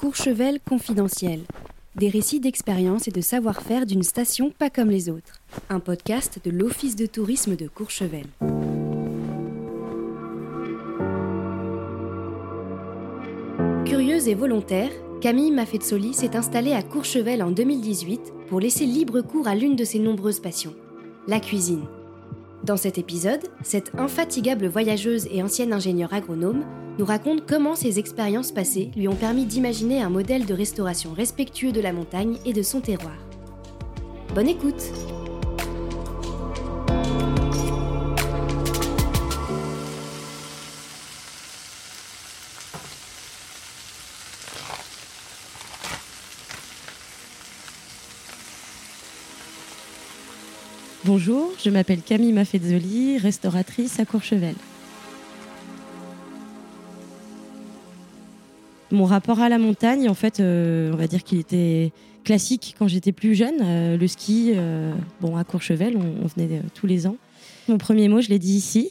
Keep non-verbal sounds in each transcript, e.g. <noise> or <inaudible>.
Courchevel confidentiel. Des récits d'expérience et de savoir-faire d'une station pas comme les autres. Un podcast de l'Office de tourisme de Courchevel. Curieuse et volontaire, Camille Maffezzoli s'est installée à Courchevel en 2018 pour laisser libre cours à l'une de ses nombreuses passions, la cuisine. Dans cet épisode, cette infatigable voyageuse et ancienne ingénieure agronome nous raconte comment ses expériences passées lui ont permis d'imaginer un modèle de restauration respectueux de la montagne et de son terroir. Bonne écoute Bonjour, je m'appelle Camille Maffezzoli, restauratrice à Courchevel. Mon rapport à la montagne, en fait, euh, on va dire qu'il était classique quand j'étais plus jeune. Euh, le ski, euh, bon, à Courchevel, on, venait tous les ans. Mon premier mot, je l'ai dit ici.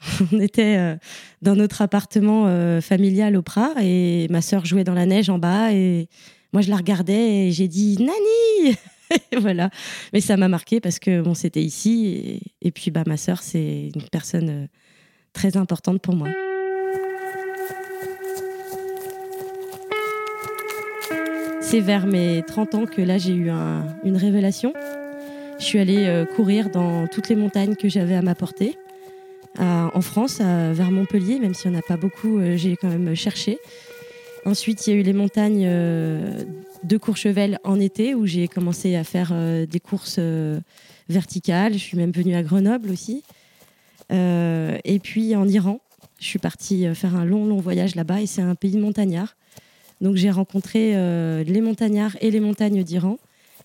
<laughs> on était dans notre appartement familial au Prat et ma sœur jouait dans la neige en bas et moi je la regardais et j'ai dit Nani <laughs> voilà. Mais ça m'a marqué parce que bon, c'était ici. Et, puis, bah, ma sœur, c'est une personne très importante pour moi. C'est vers mes 30 ans que là, j'ai eu une révélation. Je suis allée euh, courir dans toutes les montagnes que j'avais à ma portée. en France, vers Montpellier, même s'il n'y en a pas beaucoup, euh, j'ai quand même cherché. Ensuite, il y a eu les montagnes de Courchevel en été où j'ai commencé à faire euh, des courses euh, verticales. Je suis même venue à Grenoble aussi. Euh, et puis en Iran, je suis partie faire un long, long voyage là-bas et c'est un pays montagnard. Donc j'ai rencontré les montagnards et les montagnes d'Iran.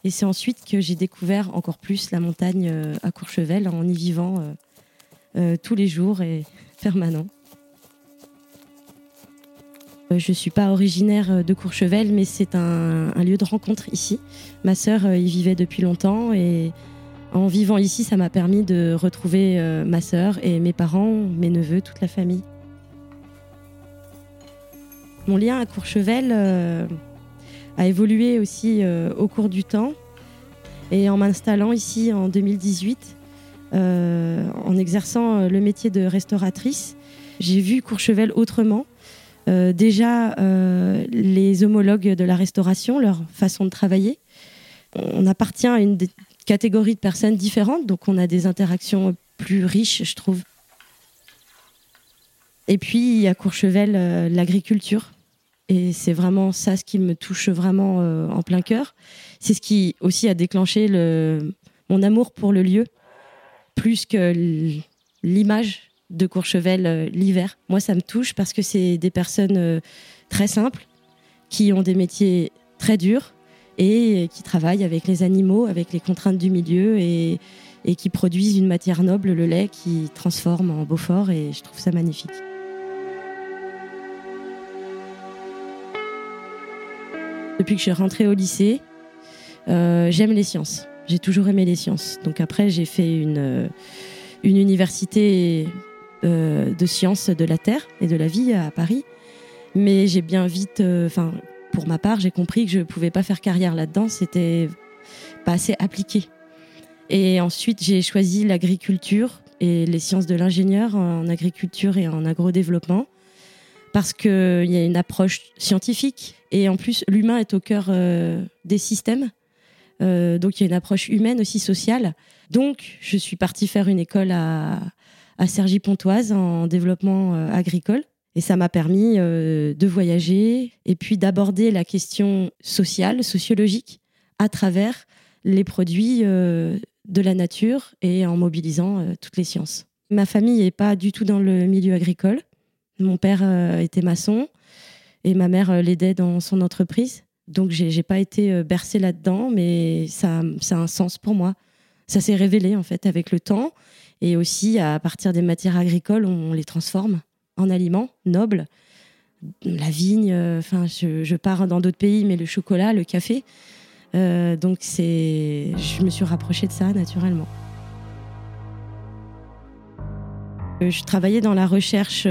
Et c'est ensuite que j'ai découvert encore plus la montagne à Courchevel en y vivant tous les jours et <laughs> permanent. Euh, je ne suis pas originaire euh, de Courchevel, mais c'est un, lieu de rencontre ici. Ma sœur euh, y vivait depuis longtemps et en vivant ici, ça m'a permis de retrouver ma sœur et mes parents, mes neveux, toute la famille. Mon lien à Courchevel a évolué aussi au cours du temps. Et en m'installant ici en 2018, en exerçant le métier de restauratrice, j'ai vu Courchevel autrement euh, déjà, euh, les homologues de la restauration, leur façon de travailler. On appartient à une catégorie de personnes différentes, donc on a des interactions plus riches, je trouve. Et puis, à Courchevel, euh, l'agriculture. Et c'est vraiment ça ce qui me touche vraiment en plein cœur. C'est ce qui aussi a déclenché le, mon amour pour le lieu, plus que l'image de Courchevel euh, l'hiver. Moi, ça me touche parce que c'est des personnes euh, très simples qui ont des métiers très durs et qui travaillent avec les animaux, avec les contraintes du milieu et, qui produisent une matière noble, le lait, qui transforme en Beaufort et je trouve ça magnifique. Depuis que je suis rentrée au lycée, euh, j'aime les sciences. J'ai toujours aimé les sciences. Donc après, j'ai fait une, une université euh, de sciences de la Terre et de la vie à Paris. Mais j'ai bien vite, euh, enfin, pour ma part, j'ai compris que je ne pouvais pas faire carrière là-dedans. C'était pas assez appliqué. Et ensuite, j'ai choisi l'agriculture et les sciences de l'ingénieur en agriculture et en agrodéveloppement parce qu'il y a une approche scientifique et en plus, l'humain est au cœur euh, des systèmes. donc, il y a une approche humaine aussi sociale. Donc, je suis partie faire une école à, à Cergy-Pontoise en développement euh, agricole. Et ça m'a permis euh, de voyager et puis d'aborder la question sociale, sociologique, à travers les produits euh, de la nature et en mobilisant toutes les sciences. Ma famille n'est pas du tout dans le milieu agricole. Mon père était maçon et ma mère l'aidait dans son entreprise. Donc, j'ai pas été bercée là-dedans, mais ça, ça a un sens pour moi. Ça s'est révélé en fait avec le temps. Et aussi, à partir des matières agricoles, on les transforme en aliments nobles. La vigne, euh, enfin, je, pars dans d'autres pays, mais le chocolat, le café. Euh, donc, c'est, je me suis rapprochée de ça naturellement. Je travaillais dans la recherche,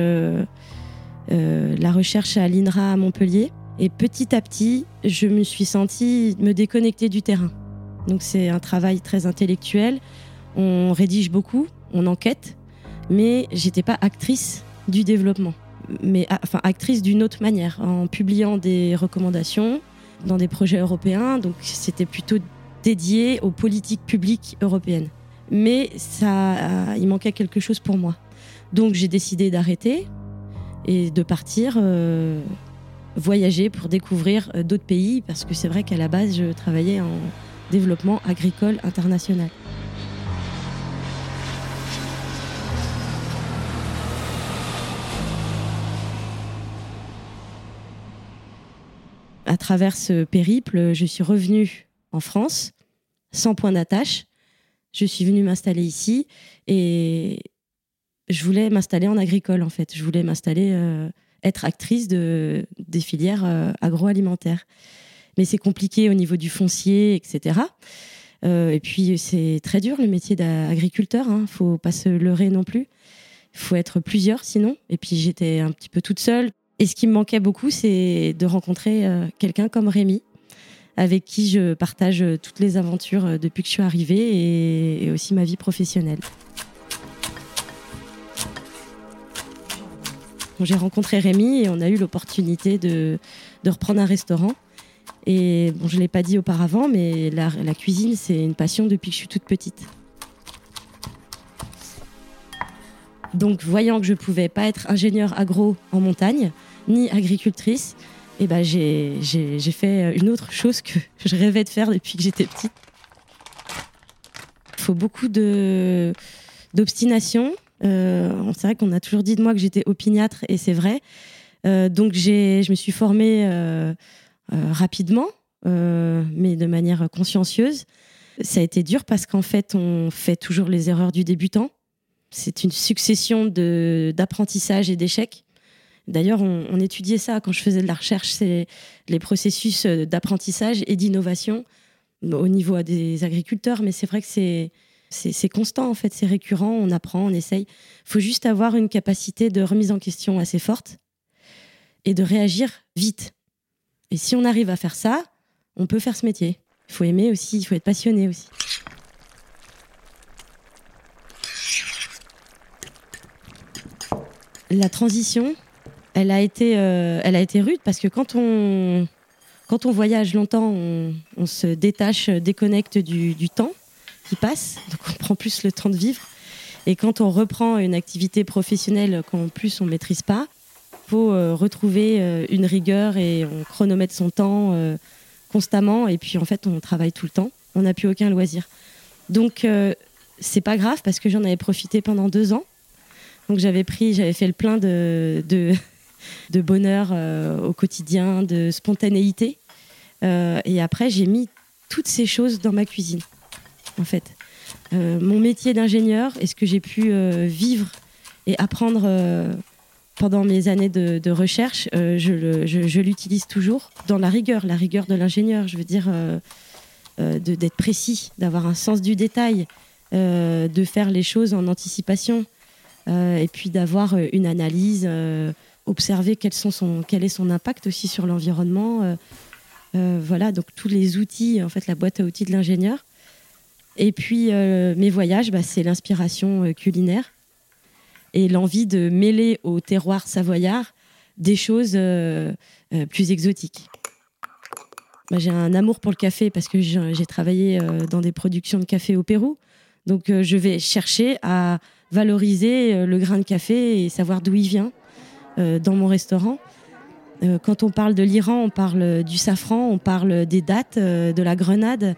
la recherche à l'INRA à Montpellier. Et petit à petit, je me suis sentie me déconnecter du terrain. Donc c'est un travail très intellectuel. On rédige beaucoup, on enquête, mais j'étais pas actrice du développement, mais enfin actrice d'une autre manière, en publiant des recommandations dans des projets européens. Donc c'était plutôt dédié aux politiques publiques européennes. Mais ça, il manquait quelque chose pour moi. Donc j'ai décidé d'arrêter et de partir euh, voyager pour découvrir euh, d'autres pays parce que c'est vrai qu'à la base je travaillais en développement agricole international. À travers ce périple, je suis revenue en France sans point d'attache. Je suis venue m'installer ici et je voulais m'installer en agricole en fait. Je voulais m'installer, euh, être actrice de, des filières euh, agroalimentaires. Mais c'est compliqué au niveau du foncier, etc. Euh, et puis c'est très dur le métier d'agriculteur. Hein. Faut pas se leurrer non plus. Il faut être plusieurs sinon. Et puis j'étais un petit peu toute seule. Et ce qui me manquait beaucoup, c'est de rencontrer quelqu'un comme Rémi, avec qui je partage toutes les aventures depuis que je suis arrivée et aussi ma vie professionnelle. J'ai rencontré Rémi et on a eu l'opportunité de, reprendre un restaurant. Et bon, je ne l'ai pas dit auparavant, mais la, cuisine, c'est une passion depuis que je suis toute petite. Donc, voyant que je ne pouvais pas être ingénieure agro en montagne, ni agricultrice, eh ben, j'ai fait une autre chose que je rêvais de faire depuis que j'étais petite. Il faut beaucoup d'obstination, euh, c'est vrai qu'on a toujours dit de moi que j'étais opiniâtre et c'est vrai. Euh, donc je me suis formée euh, rapidement, mais de manière consciencieuse. Ça a été dur parce qu'en fait, on fait toujours les erreurs du débutant. C'est une succession d'apprentissage et d'échecs. D'ailleurs, on, on, étudiait ça quand je faisais de la recherche, c'est les processus d'apprentissage et d'innovation au niveau des agriculteurs. Mais c'est vrai que c'est c'est constant en fait, c'est récurrent, on apprend, on essaye. Il faut juste avoir une capacité de remise en question assez forte et de réagir vite. Et si on arrive à faire ça, on peut faire ce métier. Il faut aimer aussi, il faut être passionné aussi. La transition, elle a été, euh, elle a été rude parce que quand on, quand on voyage longtemps, on, se détache, déconnecte du temps qui passe, donc on prend plus le temps de vivre. Et quand on reprend une activité professionnelle qu'en plus on maîtrise pas, faut euh, retrouver euh, une rigueur et on chronomètre son temps euh, constamment. Et puis en fait, on travaille tout le temps. On n'a plus aucun loisir. Donc c'est pas grave parce que j'en avais profité pendant deux ans. Donc j'avais pris, j'avais fait le plein de, de <laughs> bonheur au quotidien, de spontanéité. et après, j'ai mis toutes ces choses dans ma cuisine en fait. Euh, mon métier d'ingénieur et ce que j'ai pu euh, vivre et apprendre euh, pendant mes années de, recherche, je, l'utilise toujours dans la rigueur, la rigueur de l'ingénieur. Je veux dire, d'être précis, d'avoir un sens du détail, de faire les choses en anticipation, et puis d'avoir une analyse, observer quel, sont son, quel est son impact aussi sur l'environnement. voilà, donc tous les outils, en fait, la boîte à outils de l'ingénieur. Et puis euh, mes voyages, bah, c'est l'inspiration euh, culinaire et l'envie de mêler au terroir savoyard des choses euh, plus exotiques. Bah, j'ai un amour pour le café parce que j'ai travaillé dans des productions de café au Pérou. Donc je vais chercher à valoriser le grain de café et savoir d'où il vient dans mon restaurant. Quand on parle de l'Iran, on parle du safran, on parle des dattes, de la grenade.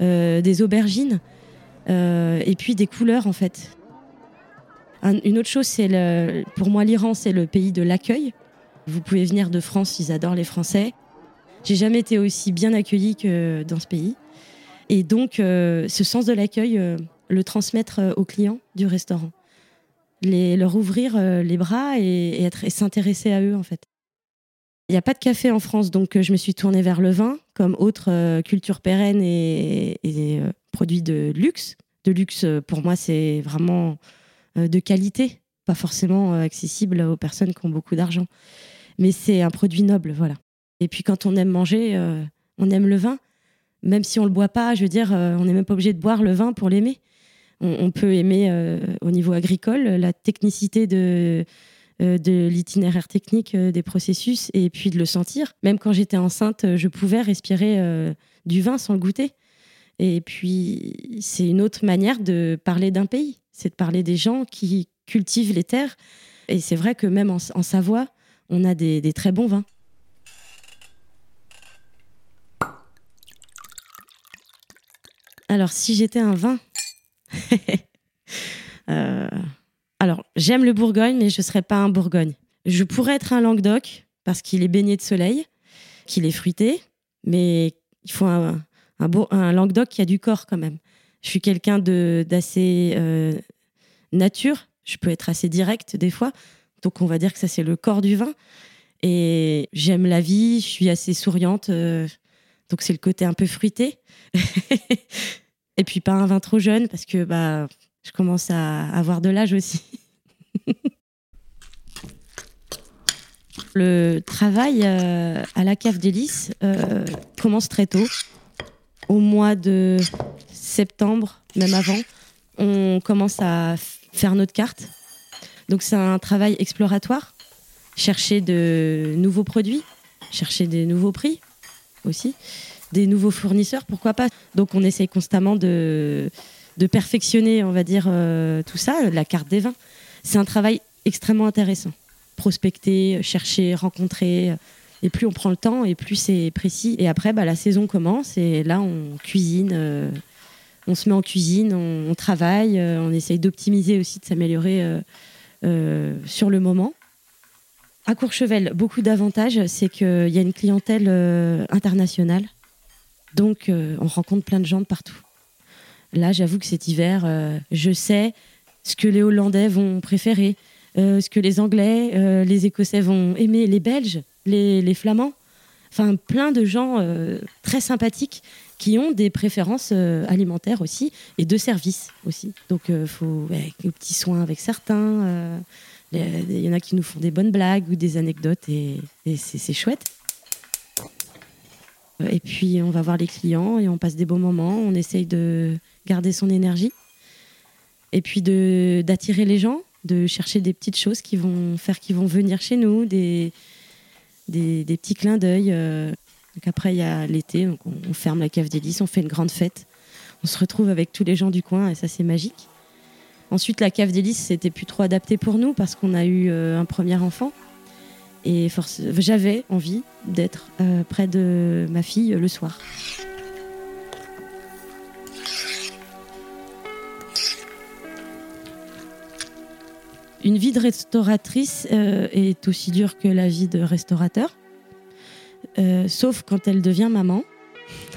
Euh, des aubergines euh, et puis des couleurs en fait. une autre chose, c'est pour moi l'Iran, c'est le pays de l'accueil. Vous pouvez venir de France, ils adorent les Français. J'ai jamais été aussi bien accueillie que dans ce pays. Et donc, euh, ce sens de l'accueil, le transmettre aux clients du restaurant. Les, leur ouvrir les bras et s'intéresser à eux, en fait. Il n'y a pas de café en France, donc euh, je me suis tournée vers le vin comme autre euh, culture pérenne et, euh, produit de luxe. De luxe, pour moi, c'est vraiment de qualité, pas forcément accessible aux personnes qui ont beaucoup d'argent. Mais c'est un produit noble, voilà. Et puis quand on aime manger, on aime le vin. Même si on le boit pas, je veux dire, on n'est même pas obligé de boire le vin pour l'aimer. On, peut aimer au niveau agricole la technicité de, de l'itinéraire technique des processus et puis de le sentir. Même quand j'étais enceinte, je pouvais respirer du vin sans le goûter. Et puis, c'est une autre manière de parler d'un pays. C'est de parler des gens qui cultivent les terres. Et c'est vrai que même en, Savoie, on a des, très bons vins. Alors, si j'étais un vin. <laughs> Euh, alors, j'aime le Bourgogne, mais je ne serais pas un Bourgogne. Je pourrais être un Languedoc, parce qu'il est baigné de soleil, qu'il est fruité, mais il faut un, Languedoc qui a du corps quand même. Je suis quelqu'un d'assez euh, nature. Je peux être assez direct des fois. Donc on va dire que ça c'est le corps du vin. Et j'aime la vie. Je suis assez souriante. Euh, donc c'est le côté un peu fruité. <laughs> Et puis pas un vin trop jeune parce que bah je commence à avoir de l'âge aussi. le travail euh, à la cave d'hélice commence très tôt au mois de septembre, même avant, on commence à faire notre carte. Donc c'est un travail exploratoire, chercher de nouveaux produits, chercher des nouveaux prix aussi, des nouveaux fournisseurs, pourquoi pas. Donc on essaye constamment de, de perfectionner, on va dire, euh, tout ça, la carte des vins. C'est un travail extrêmement intéressant. Prospecter, chercher, rencontrer, et plus on prend le temps, et plus c'est précis. Et après, bah, la saison commence, et là, on cuisine. Euh, on se met en cuisine, on, travaille, euh, on essaye d'optimiser aussi, de s'améliorer euh, sur le moment. À Courchevel, beaucoup d'avantages, c'est qu'il y a une clientèle internationale. Donc, on rencontre plein de gens de partout. Là, j'avoue que cet hiver, je sais ce que les Hollandais vont préférer, ce que les Anglais, les Écossais vont aimer, les Belges les, Flamands, enfin plein de gens euh, très sympathiques qui ont des préférences euh, alimentaires aussi et de services aussi. Donc il euh, faut ouais, des petits soins avec certains. Il y en a qui nous font des bonnes blagues ou des anecdotes et, c'est chouette. Et puis on va voir les clients et on passe des beaux moments. On essaye de garder son énergie et puis d'attirer les gens, de chercher des petites choses qui vont faire qu'ils vont venir chez nous, des, des, petits clins d'œil. Euh. Donc après, il y a l'été, on, on, ferme la cave d'hélice, on fait une grande fête. On se retrouve avec tous les gens du coin et ça, c'est magique. Ensuite, la cave d'hélice, c'était plus trop adapté pour nous parce qu'on a eu euh, un premier enfant. Et j'avais envie d'être euh, près de ma fille le soir. Une vie de restauratrice euh, est aussi dure que la vie de restaurateur, euh, sauf quand elle devient maman.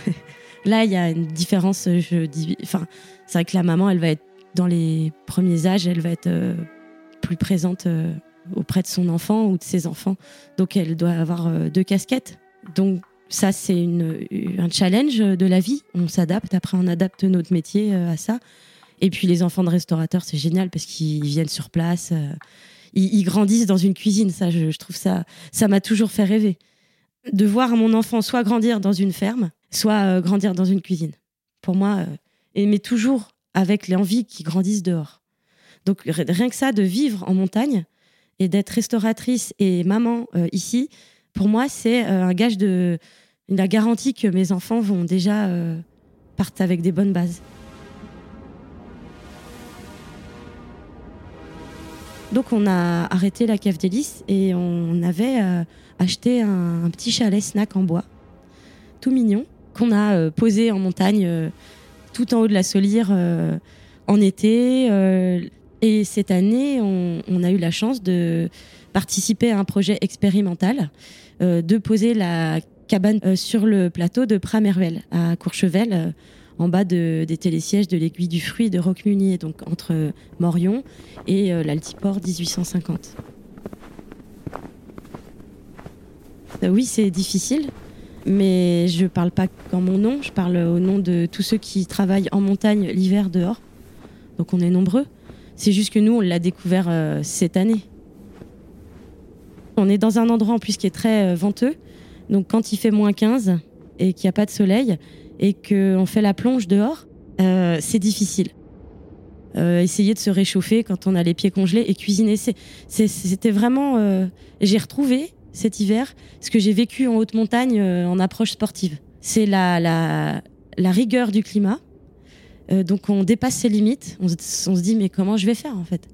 <laughs> Là, il y a une différence. Je dis, enfin, c'est vrai que la maman, elle va être dans les premiers âges, elle va être plus présente auprès de son enfant ou de ses enfants. Donc, elle doit avoir deux casquettes. Donc, ça, c'est un challenge de la vie. On s'adapte. Après, on adapte notre métier à ça. Et puis les enfants de restaurateurs, c'est génial parce qu'ils viennent sur place, euh, ils, grandissent dans une cuisine. Ça, je, trouve ça, ça m'a toujours fait rêver de voir mon enfant soit grandir dans une ferme, soit euh, grandir dans une cuisine. Pour moi, euh, mais toujours avec l'envie qu'ils grandissent dehors. Donc rien que ça, de vivre en montagne et d'être restauratrice et maman ici, pour moi, c'est un gage de la garantie que mes enfants vont déjà partent avec des bonnes bases. Donc on a arrêté la cave d'hélice et on avait euh, acheté un, petit chalet snack en bois, tout mignon, qu'on a euh, posé en montagne, euh, tout en haut de la Solire en été. Et cette année, on, a eu la chance de participer à un projet expérimental, de poser la cabane sur le plateau de Prameruel à Courchevel en bas de, des télésièges de l'aiguille du fruit de Roquemunier, donc entre Morion et euh, l'Altiport 1850. Euh, oui, c'est difficile, mais je ne parle pas qu'en mon nom, je parle au nom de tous ceux qui travaillent en montagne l'hiver dehors. Donc on est nombreux. C'est juste que nous, on l'a découvert euh, cette année. On est dans un endroit en plus qui est très venteux, Donc quand il fait moins 15 et qu'il n'y a pas de soleil et qu'on fait la plonge dehors, euh, c'est difficile. Euh, essayer de se réchauffer quand on a les pieds congelés et cuisiner, c'était vraiment... Euh, j'ai retrouvé cet hiver ce que j'ai vécu en haute montagne en approche sportive. C'est la, rigueur du climat. Donc on dépasse ses limites. On, se dit mais comment je vais faire en fait?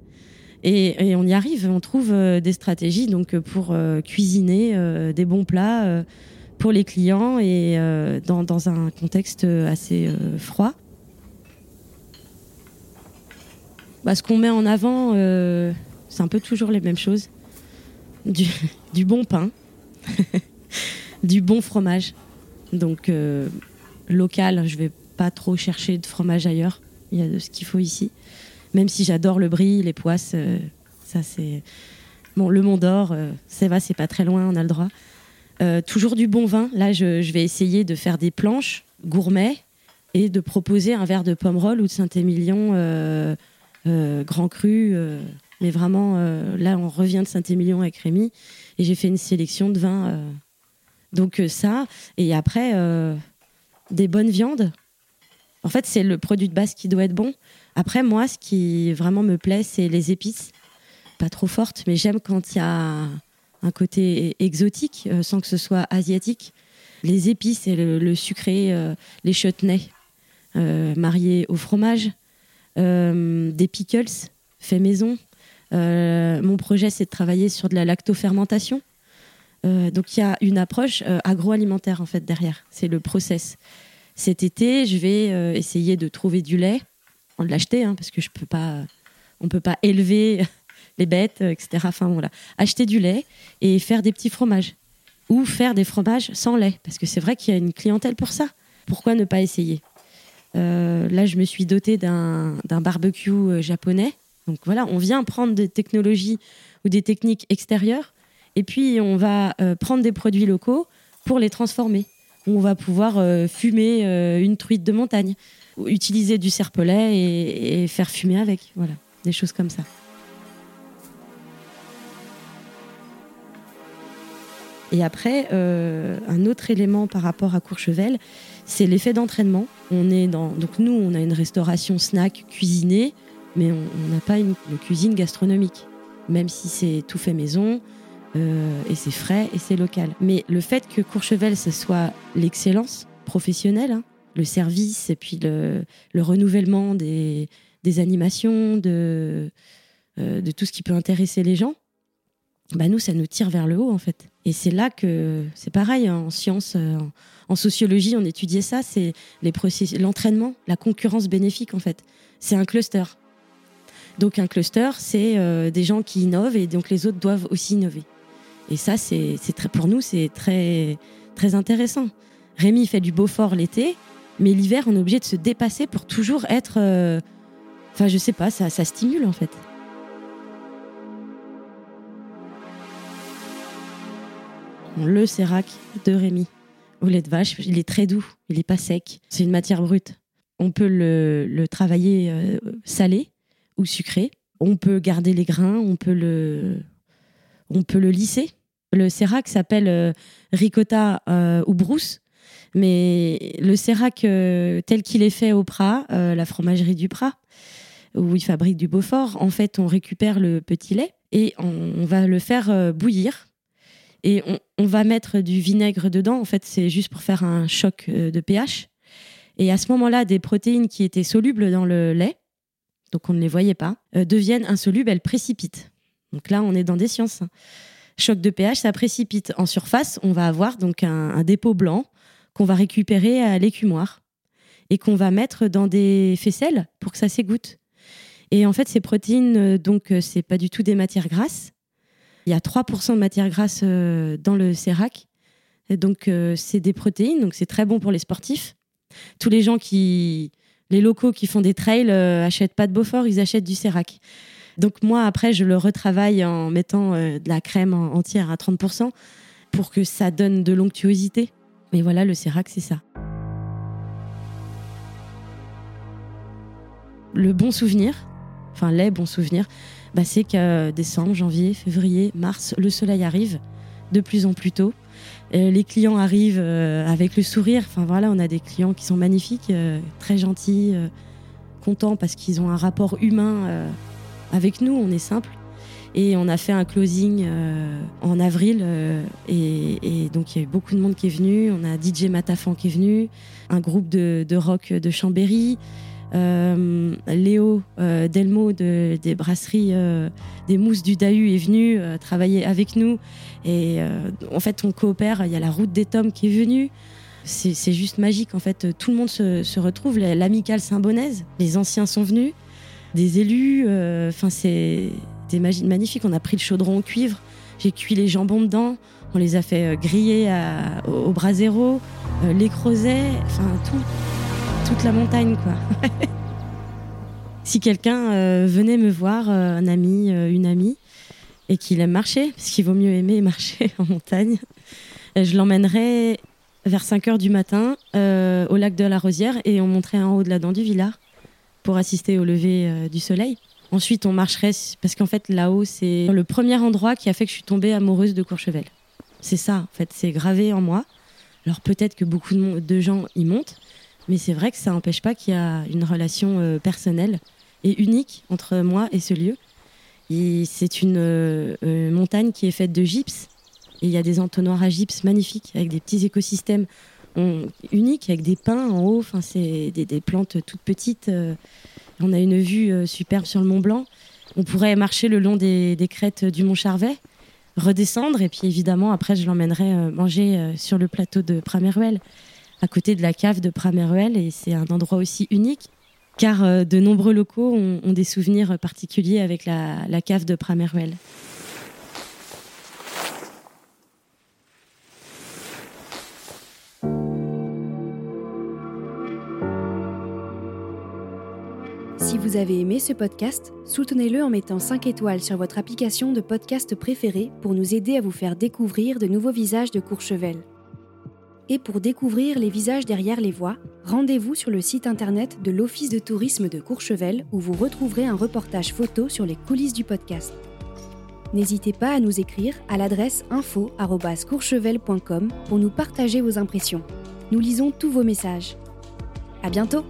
Et, on y arrive, on trouve euh, des stratégies donc euh, pour euh, cuisiner des bons plats pour les clients et dans, un contexte assez froid. Bah, ce qu'on met en avant, c'est un peu toujours les mêmes choses. Du, <laughs> du bon pain, <laughs> du bon fromage. Donc local, je vais pas trop chercher de fromage ailleurs. Il y a de ce qu'il faut ici. Même si j'adore le brie, les poisses, euh, ça c'est. Bon, le Mont d'Or, euh, va, c'est pas très loin, on a le droit. Euh, toujours du bon vin. Là, je, vais essayer de faire des planches gourmets et de proposer un verre de pomme roll ou de Saint-Émilion grand cru. mais vraiment, là, on revient de Saint-Émilion avec Rémi et j'ai fait une sélection de vins. donc ça, et après, des bonnes viandes. En fait, c'est le produit de base qui doit être bon. Après, moi, ce qui vraiment me plaît, c'est les épices. Pas trop fortes, mais j'aime quand il y a un côté exotique, euh, sans que ce soit asiatique. Les épices et le, sucré, euh, les chutneys euh, mariés au fromage, des pickles faits maison. mon projet, c'est de travailler sur de la lactofermentation. donc il y a une approche agroalimentaire en fait derrière. C'est le process. Cet été, je vais essayer de trouver du lait de l'acheter, hein, parce que je peux pas, on peut pas élever <laughs> les bêtes, etc. Enfin voilà, acheter du lait et faire des petits fromages ou faire des fromages sans lait, parce que c'est vrai qu'il y a une clientèle pour ça. Pourquoi ne pas essayer? Euh, Là, je me suis dotée d'un barbecue euh, japonais. Donc voilà, on vient prendre des technologies ou des techniques extérieures, et puis on va euh, prendre des produits locaux pour les transformer. On va pouvoir fumer une truite de montagne utiliser du serpelet et, faire fumer avec. Voilà, des choses comme ça. Et après, euh, un autre élément par rapport à Courchevel, c'est l'effet d'entraînement. On est donc nous, on a une restauration snack cuisinée, mais on n'a pas une, cuisine gastronomique, même si c'est tout fait maison euh, et c'est frais et c'est local. Mais le fait que Courchevel, ce soit l'excellence professionnelle, hein, le service et puis le, renouvellement des, animations, de, euh, de tout ce qui peut intéresser les gens, bah nous, ça nous tire vers le haut en fait. Et c'est là que c'est pareil hein, en sciences, euh, en, sociologie, on étudiait ça, c'est l'entraînement, la concurrence bénéfique en fait. C'est un cluster. Donc un cluster, c'est des gens qui innovent et donc les autres doivent aussi innover. Et ça, c'est très pour nous, c'est très très intéressant. Rémi fait du Beaufort l'été, mais l'hiver, on est obligé de se dépasser pour toujours être. Euh, enfin, je sais pas, ça, ça stimule en fait. Le sérac de Rémi au lait de vache, il est très doux, il est pas sec. C'est une matière brute. On peut le, travailler euh, salé ou sucré. On peut garder les grains, on peut le, on peut le lisser. Le sérac s'appelle euh, ricotta ou brousse. Mais le sérac euh, tel qu'il est fait au Prat, euh, la fromagerie du Prat, où ils fabriquent du Beaufort, en fait, on récupère le petit lait et on, va le faire euh, bouillir. Et on, va mettre du vinaigre dedans. En fait, c'est juste pour faire un choc de pH. Et à ce moment-là, des protéines qui étaient solubles dans le lait, donc on ne les voyait pas, deviennent insolubles, elles précipitent. Donc là, on est dans des sciences. Choc de pH, ça précipite. En surface, on va avoir donc un dépôt blanc qu'on va récupérer à l'écumoire et qu'on va mettre dans des faisselles pour que ça s'égoutte. Et en fait, ces protéines, euh, donc, euh, c'est pas du tout des matières grasses. Il y a 3% de matières grasses euh, dans le sérac. donc, c'est des protéines, donc c'est très bon pour les sportifs. Tous les gens qui, les locaux qui font des trails, achètent pas de Beaufort, ils achètent du sérac. Donc, moi, après, je le retravaille en mettant de la crème entière à 30% pour que ça donne de l'onctuosité. Mais voilà, le sérac, c'est ça. Le bon souvenir, enfin les bons souvenirs, bah, c'est que décembre, janvier, février, mars, le soleil arrive de plus en plus tôt. les clients arrivent avec le sourire. Enfin voilà, on a des clients qui sont magnifiques, très gentils, contents parce qu'ils ont un rapport humain avec nous. On est simple. Et on a fait un closing en avril. et, donc, il y a eu beaucoup de monde qui est venu. On a DJ Matafan qui est venu, un groupe de, rock de Chambéry. Euh, Léo euh, Delmo de, des brasseries euh, des mousses du Dahu est venu travailler avec nous. Et en fait, on coopère. Il y a la route des tomes qui est venue. C'est juste magique. En fait, tout le monde se, retrouve. L'amicale Saint-Bonaise, les anciens sont venus, des élus. Enfin, c'est magnifique. On a pris le chaudron au cuivre. J'ai cuit les jambons dedans. On les a fait griller au, brasero, les creusets, enfin tout toute la montagne, quoi. <laughs> si quelqu'un euh, venait me voir, euh, un ami, euh, une amie, et qu'il aime marcher, parce qu'il vaut mieux aimer <laughs> marcher en montagne, je l'emmènerais vers 5 heures du matin au lac de la Rosière et on monterait en haut de la dent du Villard pour assister au lever du soleil. Ensuite, on marcherait, parce qu'en fait, là-haut, c'est le premier endroit qui a fait que je suis tombée amoureuse de Courchevel. C'est ça, en fait, c'est gravé en moi. Alors peut-être que beaucoup de gens y montent, mais c'est vrai que ça n'empêche pas qu'il y a une relation euh, personnelle et unique entre moi et ce lieu. c'est une euh, euh, montagne qui est faite de gypse. Et il y a des entonnoirs à gypse magnifiques avec des petits écosystèmes uniques, avec des pins en haut. Enfin, c'est des, plantes toutes petites. on a une vue superbe sur le Mont Blanc. On pourrait marcher le long des, crêtes du Mont Charvet, redescendre. Et puis évidemment, après, je l'emmènerai manger sur le plateau de Prameruel à côté de la cave de Prameruel et c'est un endroit aussi unique car euh, de nombreux locaux ont, des souvenirs particuliers avec la, cave de Prameruel. Vous avez aimé ce podcast, soutenez-le en mettant 5 étoiles sur votre application de podcast préférée pour nous aider à vous faire découvrir de nouveaux visages de Courchevel. Et pour découvrir les visages derrière les voix, rendez-vous sur le site internet de l'Office de tourisme de Courchevel où vous retrouverez un reportage photo sur les coulisses du podcast. N'hésitez pas à nous écrire à l'adresse info@courchevel.com pour nous partager vos impressions. Nous lisons tous vos messages. À bientôt!